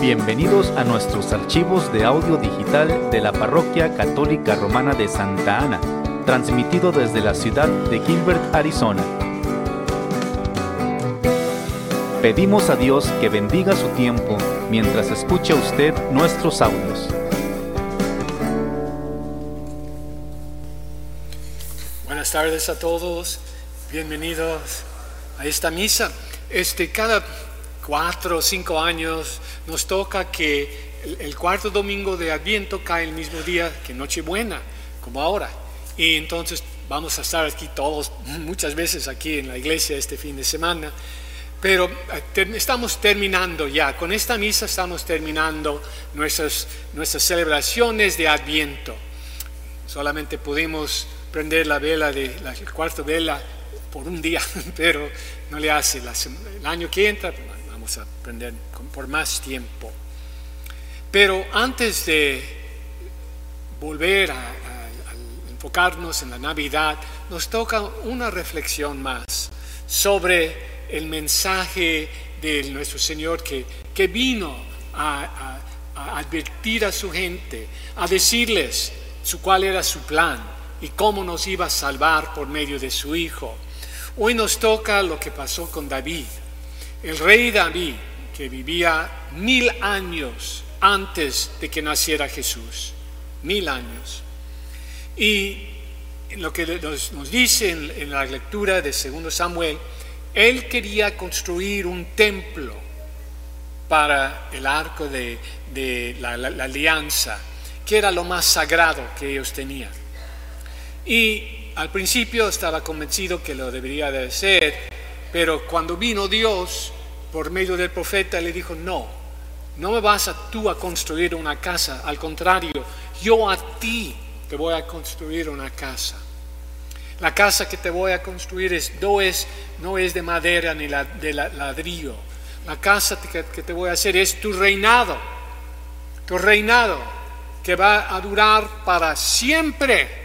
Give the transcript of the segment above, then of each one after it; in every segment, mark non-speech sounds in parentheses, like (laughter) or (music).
Bienvenidos a nuestros archivos de audio digital de la Parroquia Católica Romana de Santa Ana, transmitido desde la ciudad de Gilbert, Arizona. Pedimos a Dios que bendiga su tiempo mientras escucha usted nuestros audios. Buenas tardes a todos, bienvenidos a esta misa. Este, cada cuatro o cinco años nos toca que el, cuarto domingo de Adviento cae el mismo día que Nochebuena, como ahora. Y entonces vamos a estar aquí todos, muchas veces aquí en la iglesia este fin de semana. Pero eh, estamos terminando ya, con esta misa estamos terminando nuestras, nuestras celebraciones de Adviento. Solamente pudimos prender la vela de la cuarta vela por un día, (laughs) pero no le hace. el año que entra vamos a aprender por más tiempo. Pero antes de volver a, enfocarnos en la Navidad, nos toca una reflexión más sobre el mensaje de nuestro Señor que, que vino a, a advertir a su gente, a decirles su, cuál era su plan y cómo nos iba a salvar por medio de su Hijo. Hoy nos toca lo que pasó con David. El rey David, que vivía mil años antes de que naciera Jesús, mil años. Y lo que nos, dice en, la lectura de 2 Samuel, él quería construir un templo para el arco de, la, alianza, que era lo más sagrado que ellos tenían. Y al principio estaba convencido que lo debería de hacer, pero cuando vino Dios por medio del profeta le dijo, no, no me vas a tú a construir una casa, al contrario, yo a ti te voy a construir una casa. La casa que te voy a construir es, no, es, no es de madera ni de ladrillo. La casa que te voy a hacer es tu reinado, tu reinado que va a durar para siempre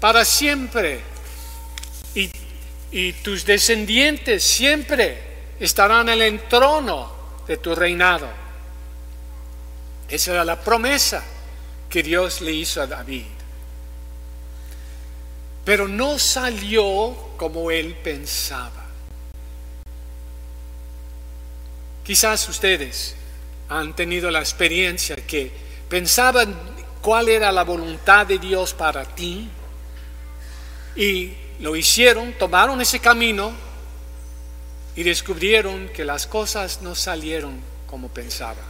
para siempre. Y, tus descendientes siempre estarán en el trono de tu reinado. Esa era la promesa que Dios le hizo a David. Pero no salió como él pensaba. Quizás ustedes han tenido la experiencia que pensaban cuál era la voluntad de Dios para ti y lo hicieron, tomaron ese camino y descubrieron que las cosas no salieron como pensaban.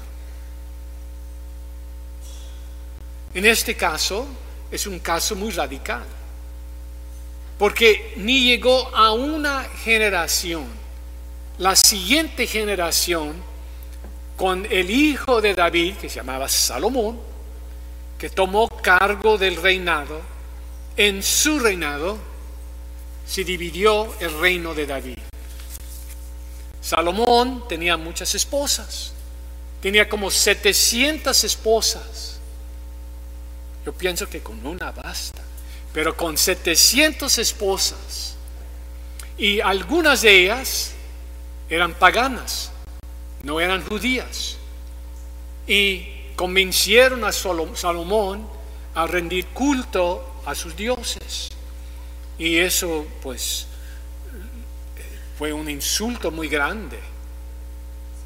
En este caso es un caso muy radical, porque ni llegó a una generación, la siguiente generación, con el hijo de David, que se llamaba Salomón, que tomó cargo del reinado, en su reinado se dividió el reino de David. Salomón tenía muchas esposas, tenía como 700 esposas. Yo pienso que con una basta, pero con 700 esposas. Y algunas de ellas eran paganas, no eran judías. Y convencieron a Salomón a rendir culto a sus dioses. Y eso pues fue un insulto muy grande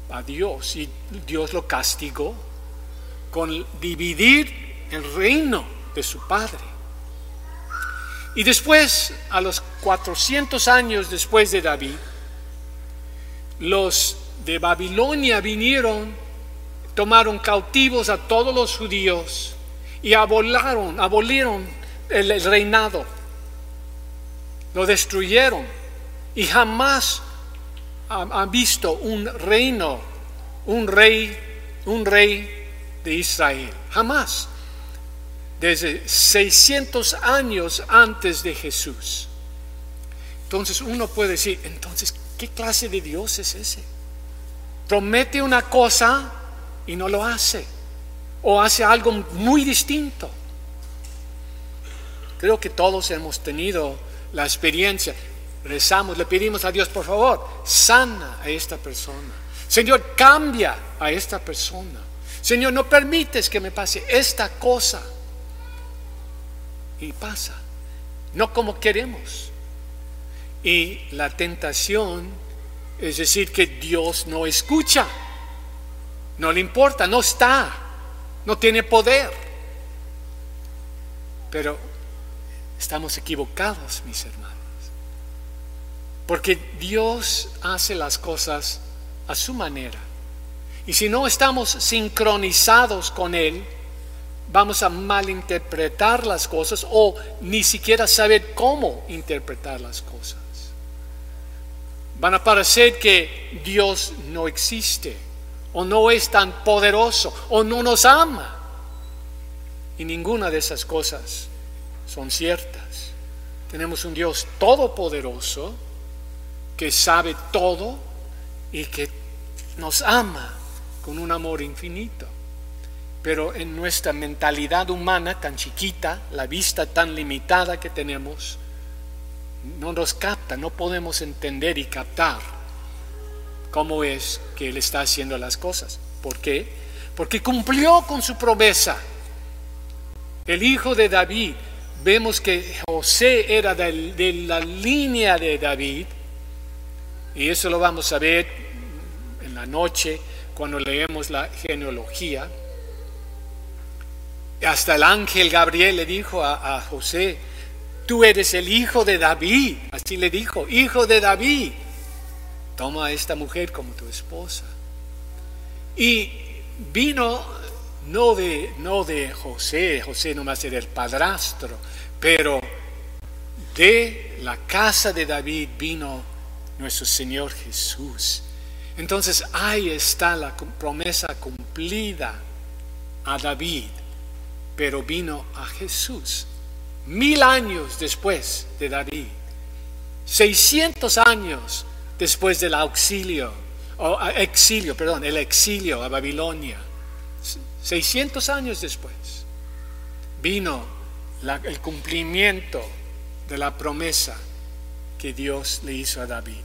a Dios y Dios lo castigó con dividir el reino de su padre. Y después, a los 400 años después de David, los de Babilonia vinieron, tomaron cautivos a todos los judíos y abolaron, abolieron el, reinado. Lo destruyeron y jamás han visto un reino, un rey, un rey de Israel. Jamás. Desde 600 años antes de Jesús. Entonces uno puede decir, entonces, ¿qué clase de Dios es ese? Promete una cosa y no lo hace. O hace algo muy distinto. Creo que todos hemos tenido la experiencia. Rezamos, le pedimos a Dios, por favor, sana a esta persona. Señor, cambia a esta persona. Señor, no permites que me pase esta cosa. Y pasa, no como queremos. Y la tentación es decir que Dios no escucha, no le importa, no está, no tiene poder. Pero estamos equivocados, mis hermanos. Porque Dios hace las cosas a su manera. Y si no estamos sincronizados con Él, vamos a malinterpretar las cosas o ni siquiera saber cómo interpretar las cosas. Van a parecer que Dios no existe o no es tan poderoso o no nos ama. Y ninguna de esas cosas son ciertas. Tenemos un Dios todopoderoso que sabe todo y que nos ama con un amor infinito. Pero en nuestra mentalidad humana tan chiquita, la vista tan limitada que tenemos, no nos capta, no podemos entender y captar cómo es que Él está haciendo las cosas. ¿Por qué? Porque cumplió con su promesa. El hijo de David, vemos que José era de, la línea de David, y eso lo vamos a ver en la noche cuando leemos la genealogía. Hasta el ángel Gabriel le dijo a, José, tú eres el hijo de David, así le dijo, hijo de David, toma a esta mujer como tu esposa. Y vino no de, no de José, José nomás era el padrastro, pero de la casa de David vino nuestro Señor Jesús. Entonces ahí está la promesa cumplida a David, pero vino a Jesús mil años después de David, 600 años después del auxilio, o exilio, perdón, el exilio a Babilonia, 600 años después, vino el cumplimiento de la promesa que Dios le hizo a David.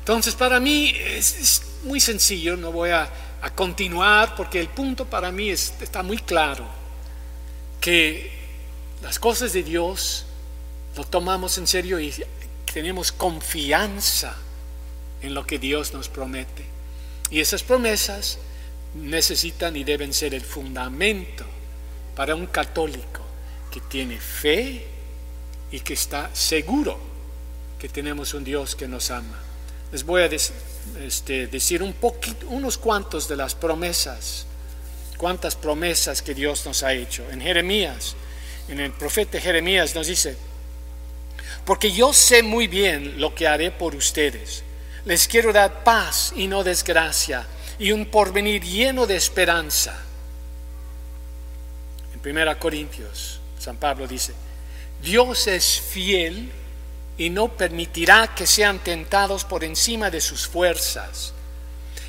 Entonces, para mí es, muy sencillo, no voy a, continuar porque el punto para mí está muy claro, que las cosas de Dios lo tomamos en serio y tenemos confianza en lo que Dios nos promete. Y esas promesas necesitan y deben ser el fundamento para un católico que tiene fe y que está seguro que tenemos un Dios que nos ama. Les voy a este, decir unos cuantos de las promesas, cuántas promesas que Dios nos ha hecho. En Jeremías, en el profeta Jeremías nos dice, porque yo sé muy bien lo que haré por ustedes. Les quiero dar paz y no desgracia, y un porvenir lleno de esperanza. En 1 Corintios, San Pablo dice, Dios es fiel y no permitirá que sean tentados por encima de sus fuerzas.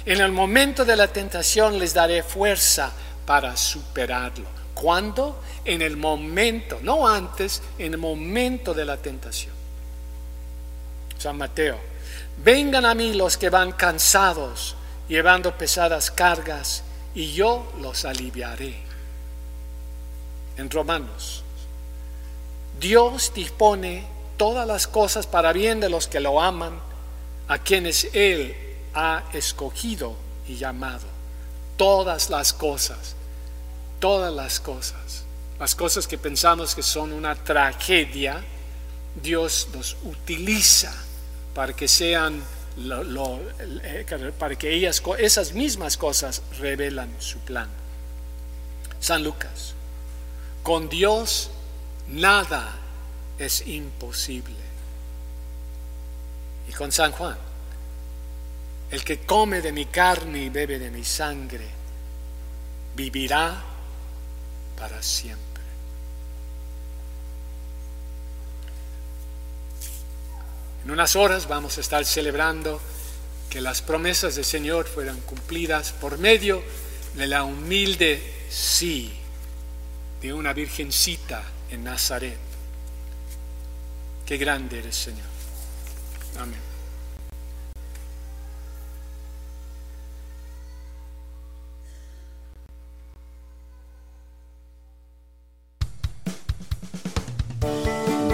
En el momento de la tentación les daré fuerza para superarlo. ¿Cuándo? En el momento, no antes, en el momento de la tentación. San Mateo, vengan a mí los que van cansados, llevando pesadas cargas, y yo los aliviaré. En Romanos, Dios dispone todas las cosas para bien de los que lo aman, a quienes Él ha escogido y llamado. Todas las cosas, todas las cosas, las cosas que pensamos que son una tragedia, Dios nos utiliza para que sean, eh, para que ellas, esas mismas cosas revelan su plan. San Lucas, con Dios nada es imposible. Y con San Juan, el que come de mi carne y bebe de mi sangre, vivirá para siempre. Unas horas vamos a estar celebrando que las promesas del Señor fueran cumplidas por medio de la humilde sí de una virgencita en Nazaret. Qué grande eres, Señor. Amén.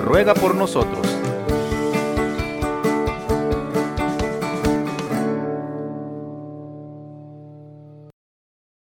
ruega por nosotros.